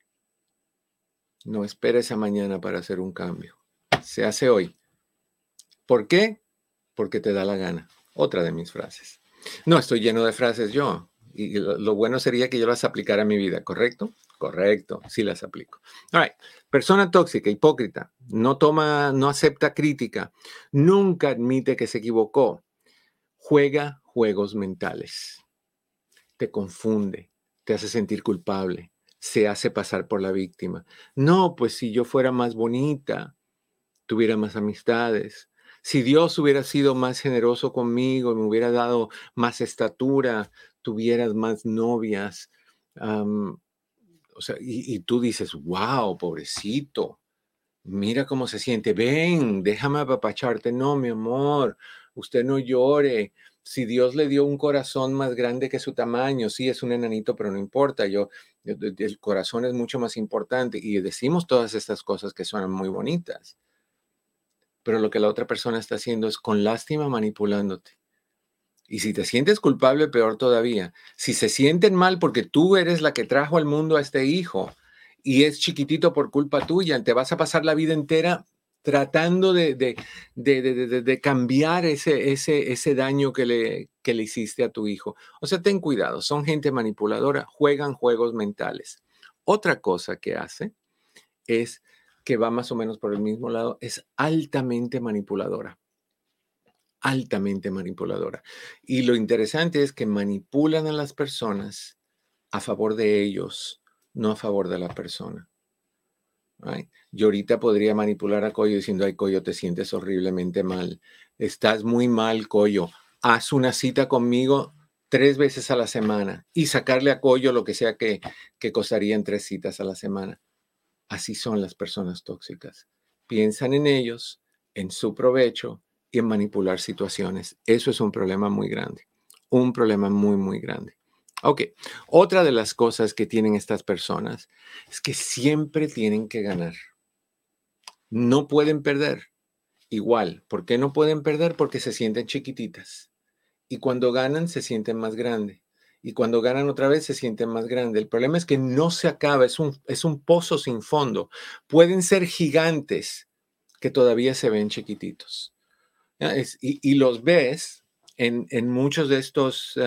No esperes a mañana para hacer un cambio. Se hace hoy. ¿Por qué? Porque te da la gana. Otra de mis frases. No estoy lleno de frases yo y lo, bueno sería que yo las aplicara a mi vida, ¿correcto? Correcto, sí las aplico. All Persona tóxica, hipócrita, no toma, no acepta crítica, nunca admite que se equivocó, juega juegos mentales, te confunde, te hace sentir culpable, se hace pasar por la víctima. No, pues si yo fuera más bonita, tuviera más amistades, si Dios hubiera sido más generoso conmigo, me hubiera dado más estatura, tuvieras más novias. o sea, y, tú dices, wow, pobrecito. mira cómo se siente, ven, déjame apapacharte. No, mi amor, usted no llore. Si Dios le dio un corazón más grande que su tamaño, sí, es un enanito, pero no importa. Yo, el corazón es mucho más importante y decimos todas estas cosas que suenan muy bonitas. Pero lo que la otra persona está haciendo es con lástima manipulándote. Y si te sientes culpable, peor todavía. Si se sienten mal porque tú eres la que trajo al mundo a este hijo y es chiquitito por culpa tuya, te vas a pasar la vida entera tratando de, de, cambiar ese, ese, ese daño que le, que le hiciste a tu hijo. O sea, ten cuidado, son gente manipuladora, juegan juegos mentales. Otra cosa que hace es que va más o menos por el mismo lado, es altamente manipuladora altamente manipuladora. Y lo interesante es que manipulan a las personas a favor de ellos, no a favor de la persona. Yo ahorita podría manipular a Coyo diciendo, ay, Coyo, te sientes horriblemente mal. Estás muy mal, Coyo. Haz una cita conmigo tres veces a la semana y sacarle a Coyo lo que sea que, que costarían tres citas a la semana. Así son las personas tóxicas. Piensan en ellos, en su provecho y en manipular situaciones. Eso es un problema muy grande, un problema muy, muy grande. Ok, otra de las cosas que tienen estas personas es que siempre tienen que ganar. No pueden perder. Igual, ¿por qué no pueden perder? Porque se sienten chiquititas. Y cuando ganan, se sienten más grandes. Y cuando ganan otra vez, se sienten más grandes. El problema es que no se acaba, es un, es un pozo sin fondo. Pueden ser gigantes que todavía se ven chiquititos y, los ves en, muchos de estos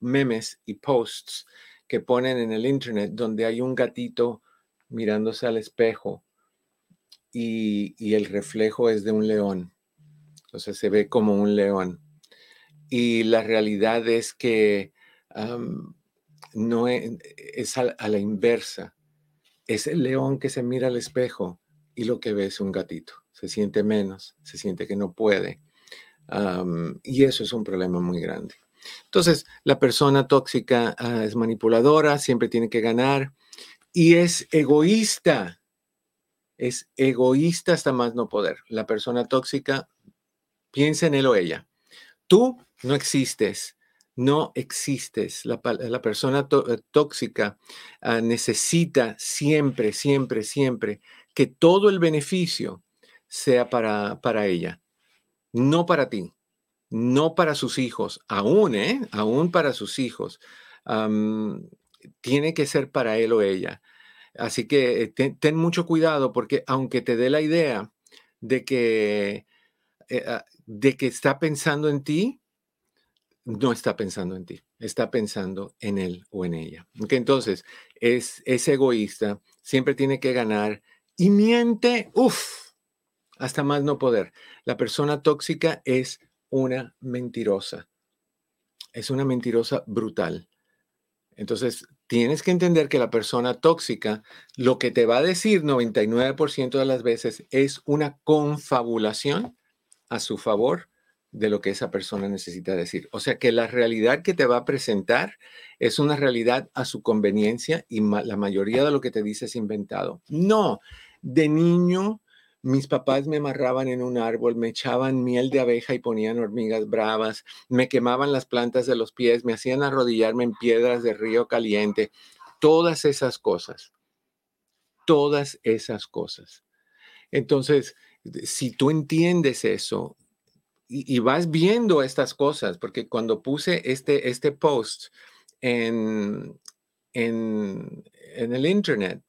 memes y posts que ponen en el internet donde hay un gatito mirándose al espejo y, el reflejo es de un león. Entonces se ve como un león. Y la realidad es que no e, es, a, a, la inversa. Es el león que se mira al espejo y lo que ve es un gatito se siente menos, se siente que no puede. y eso es un problema muy grande. Entonces, la persona tóxica ah, es manipuladora, siempre tiene que ganar y es egoísta. Es egoísta hasta más no poder. La persona tóxica piensa en él o ella. Tú no existes, no existes. La, persona eh, tóxica ah, necesita siempre, siempre, siempre que todo el beneficio sea para, para ella, no para ti, no para sus hijos, aún, ¿eh? Aún para sus hijos. tiene que ser para él o ella. Así que eh, ten, mucho cuidado porque aunque te dé la idea de que, eh, ah, de que está pensando en ti, no está pensando en ti, está pensando en él o en ella. Entonces, es, es egoísta, siempre tiene que ganar y miente, uff, hasta más no poder. La persona tóxica es una mentirosa. Es una mentirosa brutal. Entonces, tienes que entender que la persona tóxica lo que te va a decir 99% de las veces es una confabulación a su favor de lo que esa persona necesita decir. O sea que la realidad que te va a presentar es una realidad a su conveniencia y la mayoría de lo que te dice es inventado. No, de niño mis papás me amarraban en un árbol, me echaban miel de abeja y ponían hormigas bravas, me quemaban las plantas de los pies, me hacían arrodillarme en piedras de río caliente. Todas esas cosas, todas esas cosas. Entonces, si tú entiendes eso y, vas viendo estas cosas, porque cuando puse este, este post en, en, en el internet,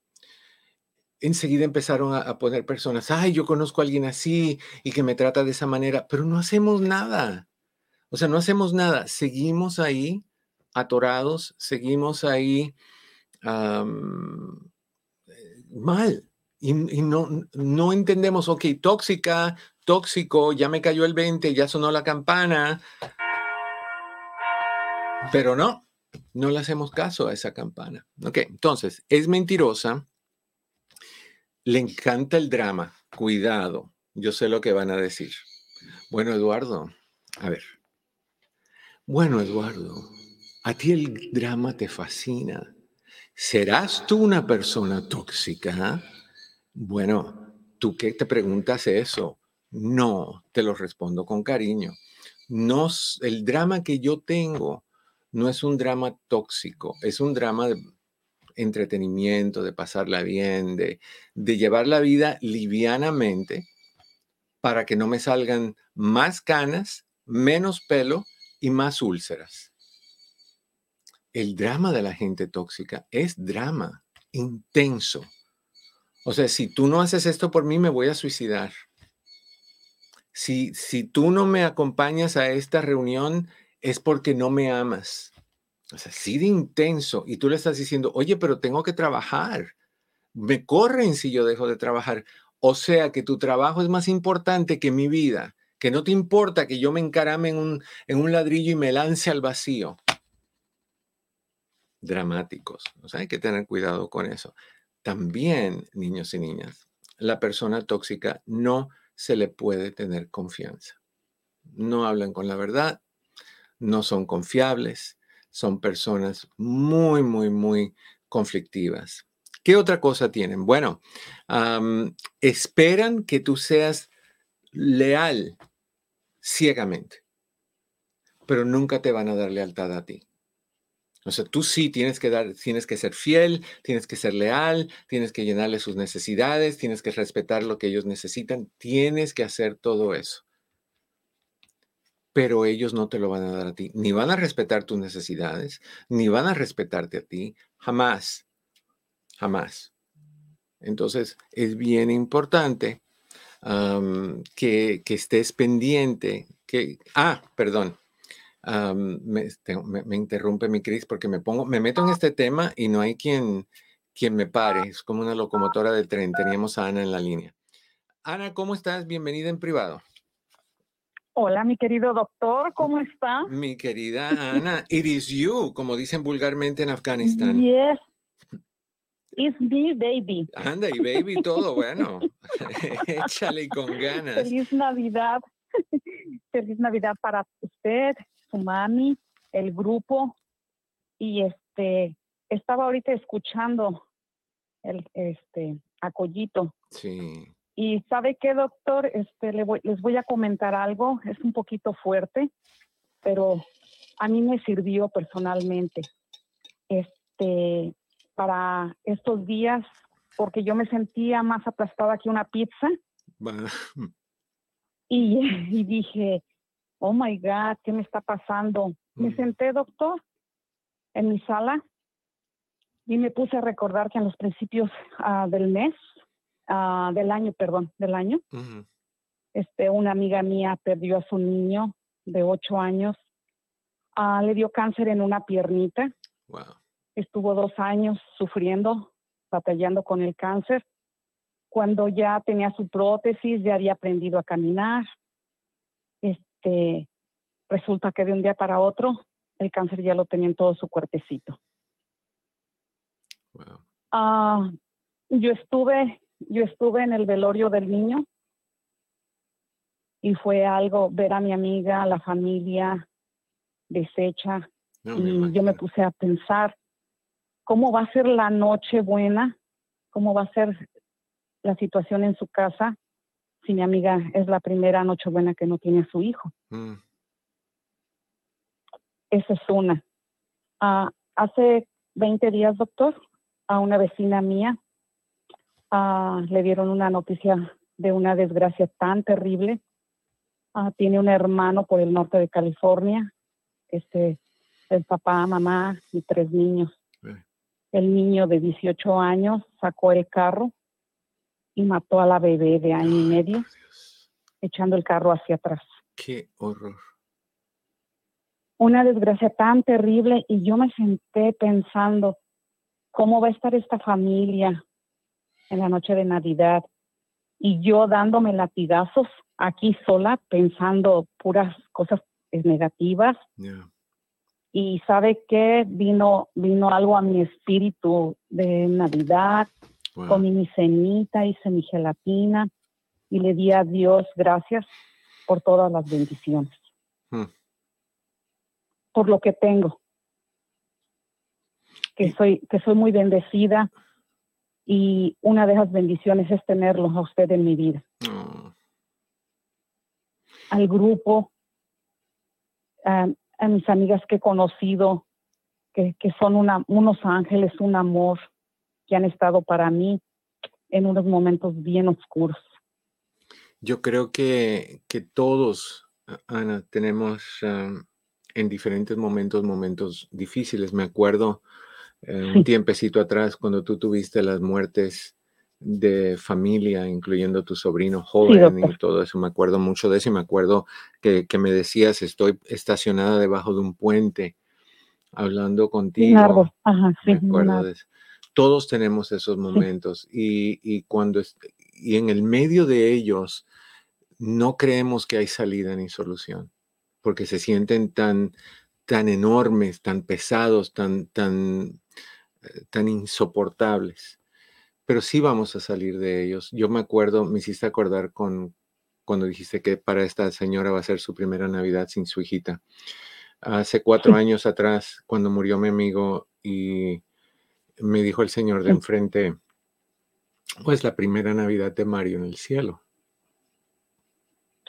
enseguida empezaron a, poner personas, ay, yo conozco a alguien así y que me trata de esa manera, pero no hacemos nada. O sea, no hacemos nada. Seguimos ahí atorados, seguimos ahí eh, mal. Y, no, no entendemos, ok, tóxica, tóxico, ya me cayó el 20, ya sonó la campana. Pero no, no le hacemos caso a esa campana. Ok, entonces, es mentirosa, le encanta el drama. Cuidado, yo sé lo que van a decir. Bueno, Eduardo, a ver. Bueno, Eduardo, a ti el drama te fascina. ¿Serás tú una persona tóxica? Bueno, ¿Tú qué te preguntas eso? No, te lo respondo con cariño. No, el drama que yo tengo no es un drama tóxico, es un drama entretenimiento, de pasarla bien, de, de llevar la vida livianamente para que no me salgan más canas, menos pelo y más úlceras. El drama de la gente tóxica es drama intenso. O sea, si tú no haces esto por mí, me voy a suicidar. Si, si tú no me acompañas a esta reunión, es porque no me amas. O sea, así de intenso. Y tú le estás diciendo, oye, pero tengo que trabajar. Me corren si yo dejo de trabajar. O sea, que tu trabajo es más importante que mi vida. Que no te importa que yo me encarame en un, en un ladrillo y me lance al vacío. Dramáticos. O sea, hay que tener cuidado con eso. También, niños y niñas, la persona tóxica no se le puede tener confianza. No hablan con la verdad, no son confiables, son personas muy, muy, muy conflictivas. ¿Qué otra cosa tienen? Bueno, esperan que tú seas leal ciegamente, pero nunca te van a dar lealtad a ti. O sea, tú sí tienes que dar, tienes que ser fiel, tienes que ser leal, tienes que llenarle sus necesidades, tienes que respetar lo que ellos necesitan, tienes que hacer todo eso pero ellos no te lo van a dar a ti. Ni van a respetar tus necesidades, ni van a respetarte a ti, jamás, jamás. Entonces, es bien importante que, estés pendiente, que, ah, perdón, me, interrumpe mi Cris porque me pongo, me meto en este tema y no hay quien, quien me pare. Es como una locomotora de tren. Teníamos a Ana en la línea. Ana, ¿cómo estás? Bienvenida en privado. Hola, mi querido doctor, ¿cómo está? Mi querida Ana, it is you, como dicen vulgarmente en Afganistán. Yes. It's me, baby. Anda, y baby, todo bueno. [LAUGHS] Échale con ganas. Feliz Navidad. Feliz Navidad para usted, su mami, el grupo. Y este, estaba ahorita escuchando el, este, a Sí. Y sabe qué, doctor, este, les voy a comentar algo, es un poquito fuerte, pero a mí me sirvió personalmente este, para estos días, porque yo me sentía más aplastada que una pizza. [LAUGHS] Y, [LAUGHS] y, dije, oh my God, ¿qué me está pasando? Me mm. senté, doctor, en mi sala y me puse a recordar que en los principios ah, del mes Ah, del año, perdón, del año. Este, una amiga mía perdió a su niño de ocho años. Ah, le dio cáncer en una piernita. Estuvo dos años sufriendo, batallando con el cáncer. Cuando ya tenía su prótesis, ya había aprendido a caminar. Este, resulta que de un día para otro, el cáncer ya lo tenía en todo su cuerpecito. Ah, yo estuve yo estuve en el velorio del niño y fue algo ver a mi amiga, a la familia deshecha y yo me puse a pensar cómo va a ser la noche buena, cómo va a ser la situación en su casa si mi amiga es la primera noche buena que no tiene a su hijo. Mm. Esa es una. Ah, hace 20 días, doctor, a una vecina mía Ah, le dieron una noticia de una desgracia tan terrible. Ah, tiene un hermano por el norte de California, este, el papá, mamá y tres niños. El niño de 18 años sacó el carro y mató a la bebé de año y medio, echando el carro hacia atrás. Qué horror. Una desgracia tan terrible y yo me senté pensando, ¿cómo va a estar esta familia? En la noche de Navidad y yo dándome latigazos aquí sola pensando puras cosas negativas. Y sabe que vino vino algo a mi espíritu de Navidad, comí mi cenita, hice mi gelatina y le di a Dios gracias por todas las bendiciones. Hmm. Por lo que tengo. Que soy que soy muy bendecida Y una de esas bendiciones es tenerlo a usted en mi vida. Al grupo, a, mis amigas que he conocido, que, que son una, unos ángeles, un amor, que han estado para mí en unos momentos bien oscuros. Yo creo que, que todos, Ana, tenemos en diferentes momentos momentos difíciles. Me acuerdo eh, un tiempecito atrás cuando tú tuviste las muertes de familia, incluyendo tu sobrino joven y todo eso. Me acuerdo mucho de eso y me acuerdo que, que, me decías, estoy estacionada debajo de un puente hablando contigo. Ajá, sí, de eso. Todos tenemos esos momentos y, cuando y en el medio de ellos no creemos que hay salida ni solución porque se sienten tan tan enormes, tan pesados, tan tan eh, tan insoportables. Pero sí vamos a salir de ellos. Yo me acuerdo, me hiciste acordar con cuando dijiste que para esta señora va a ser su primera Navidad sin su hijita. Hace cuatro [LAUGHS] años atrás, cuando murió mi amigo y me dijo el señor de enfrente, pues la primera Navidad de Mario en el cielo.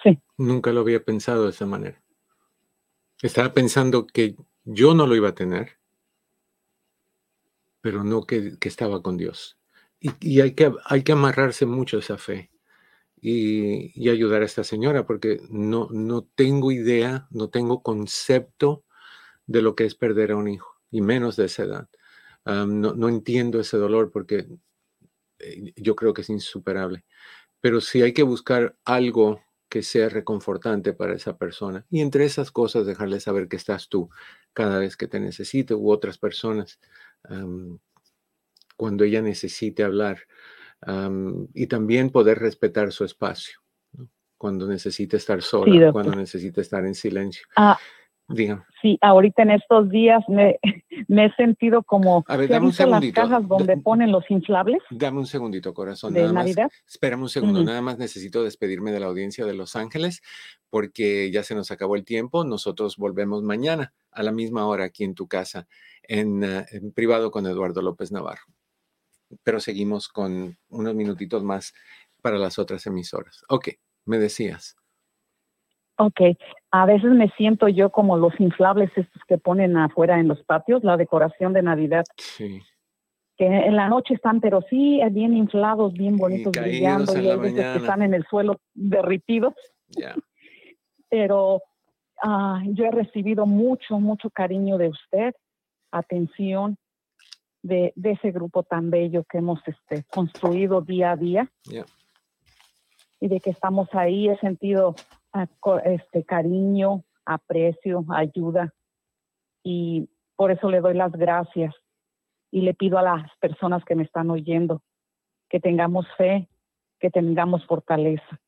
Sí. Nunca lo había pensado de esa manera. Estaba pensando que yo no lo iba a tener, pero no que, estaba con Dios. Y, hay, que, hay que amarrarse mucho esa fe y, y, ayudar a esta señora, porque no, no tengo idea, no tengo concepto de lo que es perder a un hijo, y menos de esa edad no, entiendo ese dolor porque eh, yo creo que es insuperable. Pero sí hay que buscar algo que sea reconfortante para esa persona. Y entre esas cosas, dejarle saber que estás tú cada vez que te necesite u otras personas cuando ella necesite hablar. y también poder respetar su espacio. Cuando necesite estar sola, cuando necesite estar en silencio. Ah, Sí, ahorita en estos días me, [LAUGHS] he sentido como a ver, dame un segundito. las cajas donde ponen los inflables. Dame un segundito, corazón. De Navidad. espérame un segundo, nada más necesito despedirme de la audiencia de Los Ángeles porque ya se nos acabó el tiempo. Nosotros volvemos mañana a la misma hora aquí en tu casa, en, eh, en privado con Eduardo López Navarro. Pero seguimos con unos minutitos más para las otras emisoras. Ok, me decías. Ok, a veces me siento yo como los inflables estos que ponen afuera en los patios, la decoración de Navidad. Sí. Que en la noche están, pero sí, bien inflados, bien bonitos, brillando, y hay veces que están en el suelo derritidos. Ya. pero ah, yo he recibido mucho, mucho cariño de usted, atención de, de ese grupo tan bello que hemos este, construido día a día. Y de que estamos ahí, he sentido este cariño, aprecio, ayuda y por eso le doy las gracias y le pido a las personas que me están oyendo que tengamos fe, que tengamos fortaleza,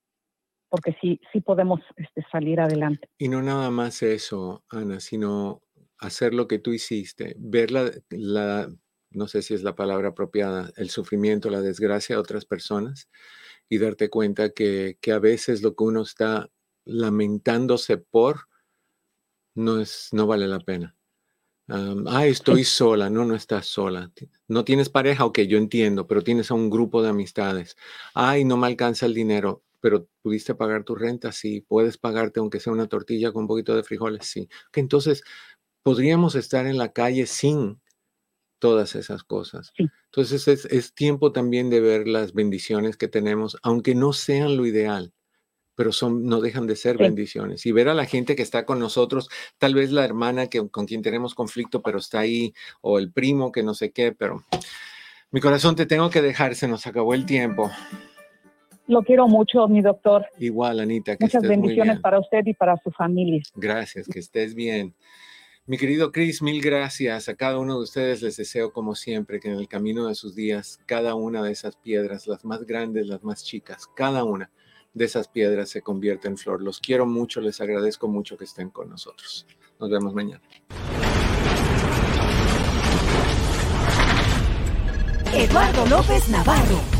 porque sí, sí podemos este, salir adelante. Y no nada más eso, Ana, sino hacer lo que tú hiciste, ver la, la, no sé si es la palabra apropiada, el sufrimiento, la desgracia de otras personas y darte cuenta que, que a veces lo que uno está lamentándose por, no, es, no vale la pena. ah, estoy sola. No, no estás sola. No tienes pareja, ok, yo entiendo, pero tienes a un grupo de amistades. Ay, no me alcanza el dinero, pero pudiste pagar tu renta, sí. Puedes pagarte aunque sea una tortilla con un poquito de frijoles, sí. Que entonces podríamos estar en la calle sin todas esas cosas. Entonces es, es tiempo también de ver las bendiciones que tenemos, aunque no sean lo ideal pero son, no dejan de ser bendiciones. Y ver a la gente que está con nosotros, tal vez la hermana que, con quien tenemos conflicto, pero está ahí, o el primo que no sé qué, pero mi corazón te tengo que dejar, se nos acabó el tiempo. Lo quiero mucho, mi doctor. Igual, Anita. Que Muchas bendiciones para usted y para su familia. Gracias, que estés bien. Mi querido Chris, mil gracias. A cada uno de ustedes les deseo, como siempre, que en el camino de sus días, cada una de esas piedras, las más grandes, las más chicas, cada una, de esas piedras se convierte en flor. Los quiero mucho, les agradezco mucho que estén con nosotros. Nos vemos mañana. Eduardo López Navarro